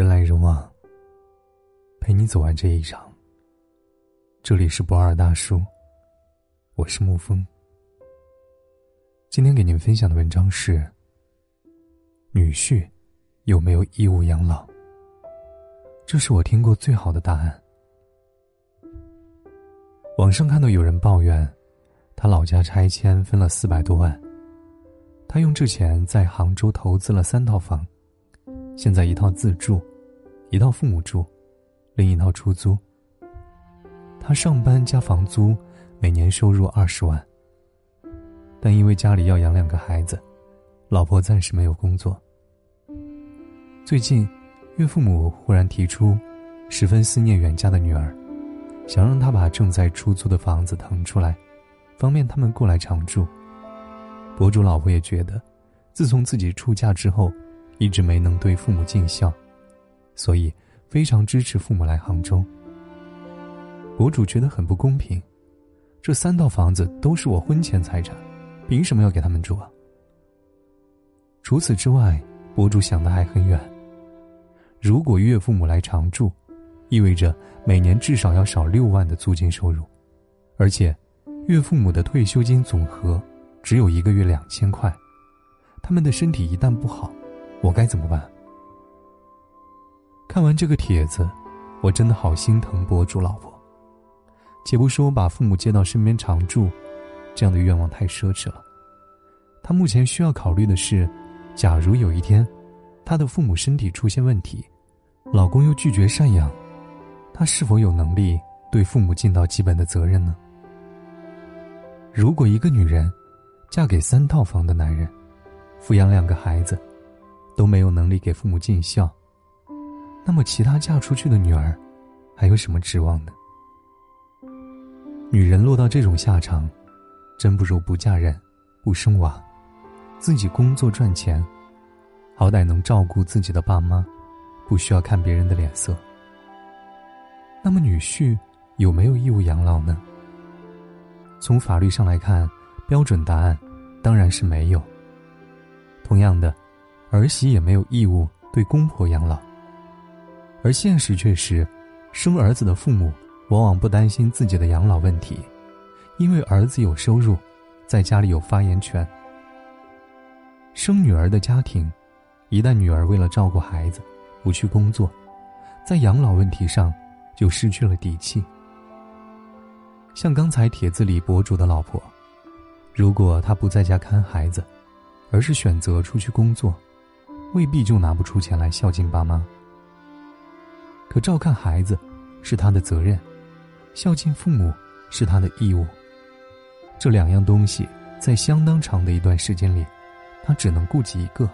人来人往，陪你走完这一场。这里是不二大叔，我是沐风。今天给您分享的文章是：女婿有没有义务养老？这是我听过最好的答案。网上看到有人抱怨，他老家拆迁分了四百多万，他用这钱在杭州投资了三套房。现在一套自住，一套父母住，另一套出租。他上班加房租，每年收入二十万。但因为家里要养两个孩子，老婆暂时没有工作。最近，岳父母忽然提出，十分思念远嫁的女儿，想让他把正在出租的房子腾出来，方便他们过来常住。博主老婆也觉得，自从自己出嫁之后。一直没能对父母尽孝，所以非常支持父母来杭州。博主觉得很不公平，这三套房子都是我婚前财产，凭什么要给他们住啊？除此之外，博主想的还很远。如果岳父母来常住，意味着每年至少要少六万的租金收入，而且岳父母的退休金总和只有一个月两千块，他们的身体一旦不好。我该怎么办？看完这个帖子，我真的好心疼博主老婆。且不说把父母接到身边常住，这样的愿望太奢侈了。他目前需要考虑的是，假如有一天，他的父母身体出现问题，老公又拒绝赡养，他是否有能力对父母尽到基本的责任呢？如果一个女人嫁给三套房的男人，抚养两个孩子。都没有能力给父母尽孝，那么其他嫁出去的女儿，还有什么指望呢？女人落到这种下场，真不如不嫁人，不生娃，自己工作赚钱，好歹能照顾自己的爸妈，不需要看别人的脸色。那么女婿有没有义务养老呢？从法律上来看，标准答案当然是没有。同样的。儿媳也没有义务对公婆养老，而现实却是，生儿子的父母往往不担心自己的养老问题，因为儿子有收入，在家里有发言权。生女儿的家庭，一旦女儿为了照顾孩子不去工作，在养老问题上就失去了底气。像刚才帖子里博主的老婆，如果她不在家看孩子，而是选择出去工作。未必就拿不出钱来孝敬爸妈。可照看孩子是他的责任，孝敬父母是他的义务。这两样东西在相当长的一段时间里，他只能顾及一个。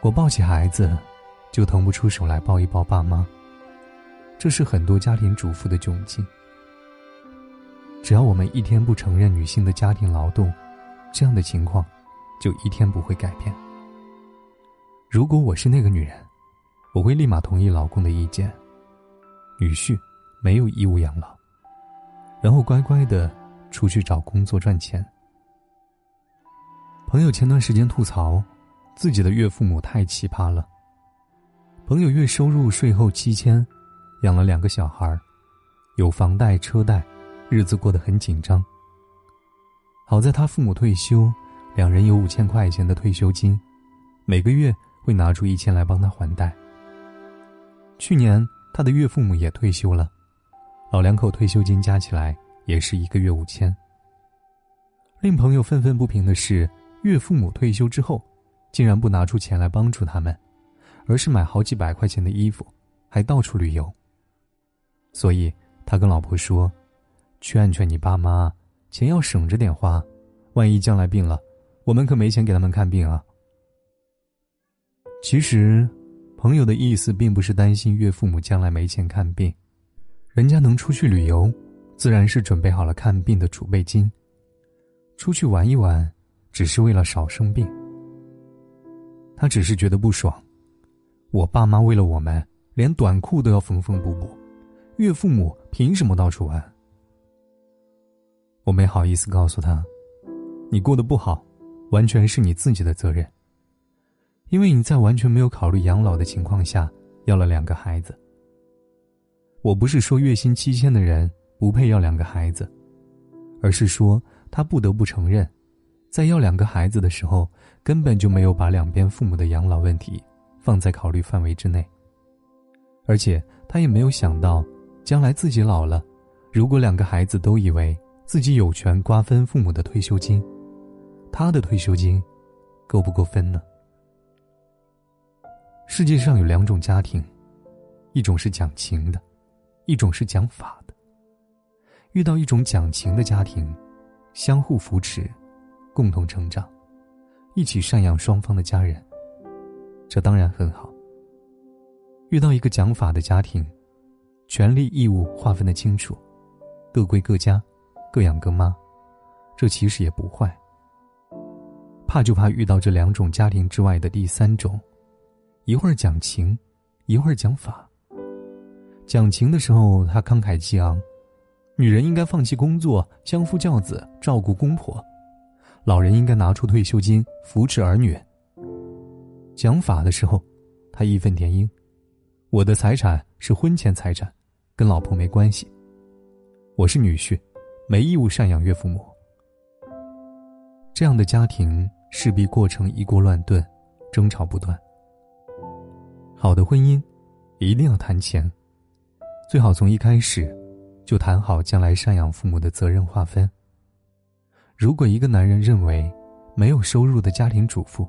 我抱起孩子，就腾不出手来抱一抱爸妈。这是很多家庭主妇的窘境。只要我们一天不承认女性的家庭劳动，这样的情况。就一天不会改变。如果我是那个女人，我会立马同意老公的意见，女婿没有义务养老，然后乖乖的出去找工作赚钱。朋友前段时间吐槽，自己的岳父母太奇葩了。朋友月收入税后七千，养了两个小孩有房贷车贷，日子过得很紧张。好在他父母退休。两人有五千块钱的退休金，每个月会拿出一千来帮他还贷。去年他的岳父母也退休了，老两口退休金加起来也是一个月五千。令朋友愤愤不平的是，岳父母退休之后，竟然不拿出钱来帮助他们，而是买好几百块钱的衣服，还到处旅游。所以他跟老婆说：“劝劝你爸妈，钱要省着点花，万一将来病了。”我们可没钱给他们看病啊。其实，朋友的意思并不是担心岳父母将来没钱看病，人家能出去旅游，自然是准备好了看病的储备金。出去玩一玩，只是为了少生病。他只是觉得不爽，我爸妈为了我们，连短裤都要缝缝补补，岳父母凭什么到处玩？我没好意思告诉他，你过得不好。完全是你自己的责任，因为你在完全没有考虑养老的情况下要了两个孩子。我不是说月薪七千的人不配要两个孩子，而是说他不得不承认，在要两个孩子的时候，根本就没有把两边父母的养老问题放在考虑范围之内。而且他也没有想到，将来自己老了，如果两个孩子都以为自己有权瓜分父母的退休金，他的退休金够不够分呢？世界上有两种家庭，一种是讲情的。一种是讲法的。遇到一种讲情的家庭，相互扶持，共同成长，一起赡养双方的家人，这当然很好。遇到一个讲法的家庭，权利义务划分的清楚，各归各家，各养各妈，这其实也不坏。怕就怕遇到这两种家庭之外的第三种，一会儿讲情，一会儿讲法。讲情的时候，他慷慨激昂，女人应该放弃工作，相夫教子，照顾公婆；老人应该拿出退休金扶持儿女。讲法的时候，他义愤填膺：“我的财产是婚前财产，跟老婆没关系。我是女婿，没义务赡养岳父母。”这样的家庭势必过程一锅乱炖，争吵不断。好的婚姻，一定要谈钱。最好从一开始，就谈好将来赡养父母的责任划分。如果一个男人认为，没有收入的家庭主妇，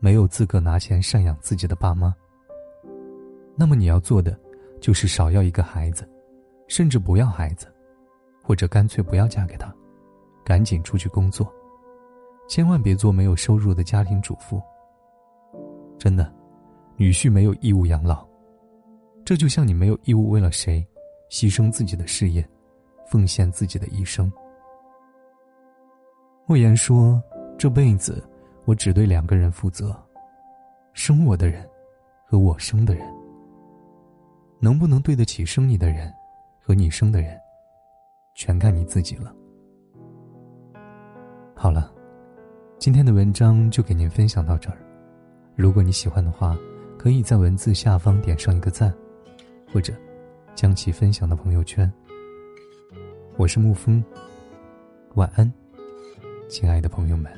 没有资格拿钱赡养自己的爸妈，那么你要做的，就是少要一个孩子，甚至不要孩子，或者干脆不要嫁给他，赶紧出去工作，千万别做没有收入的家庭主妇。真的，女婿没有义务养老。这就像你没有义务为了谁，牺牲自己的事业，奉献自己的一生。莫言说：“这辈子我只对两个人负责，生我的人，和我生的人。能不能对得起生你的人，和你生的人，全看你自己了。”好了，今天的文章就给您分享到这儿。如果你喜欢的话，可以在文字下方点上一个赞。或者，将其分享到朋友圈。我是沐风，晚安，亲爱的朋友们。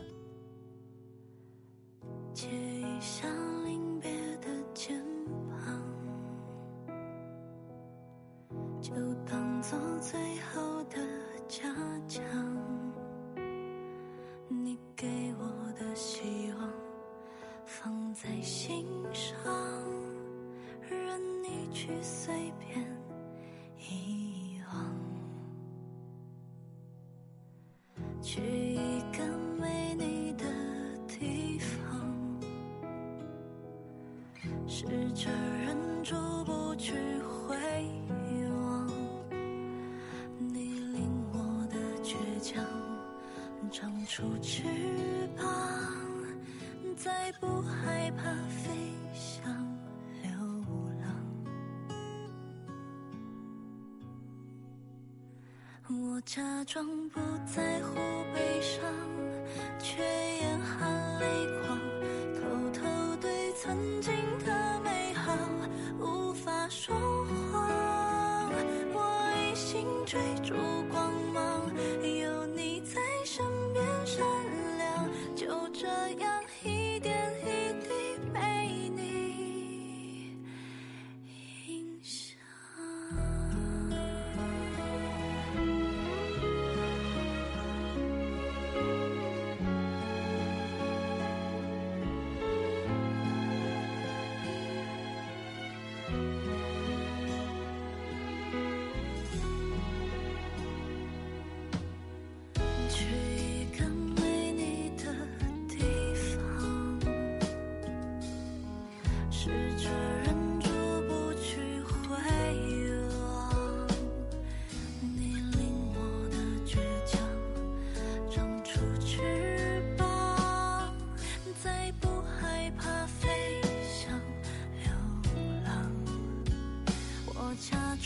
去随便遗忘，去一个没你的地方，试着忍住不去回望。你令我的倔强长出翅膀，再不害怕飞假装不在乎悲伤，却眼含泪光，偷偷对曾经的美好无法说谎。我一心追逐。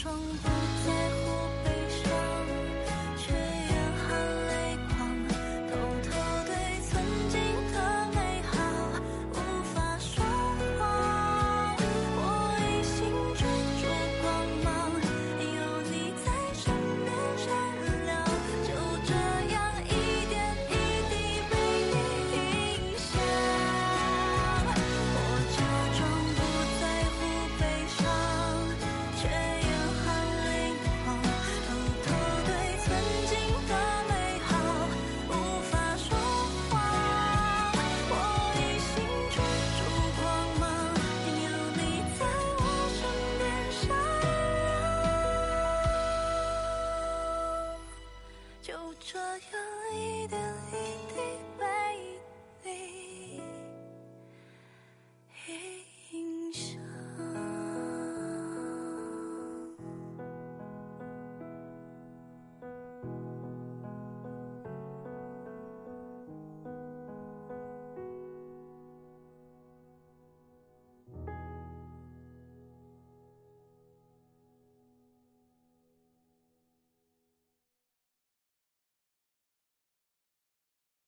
冲动。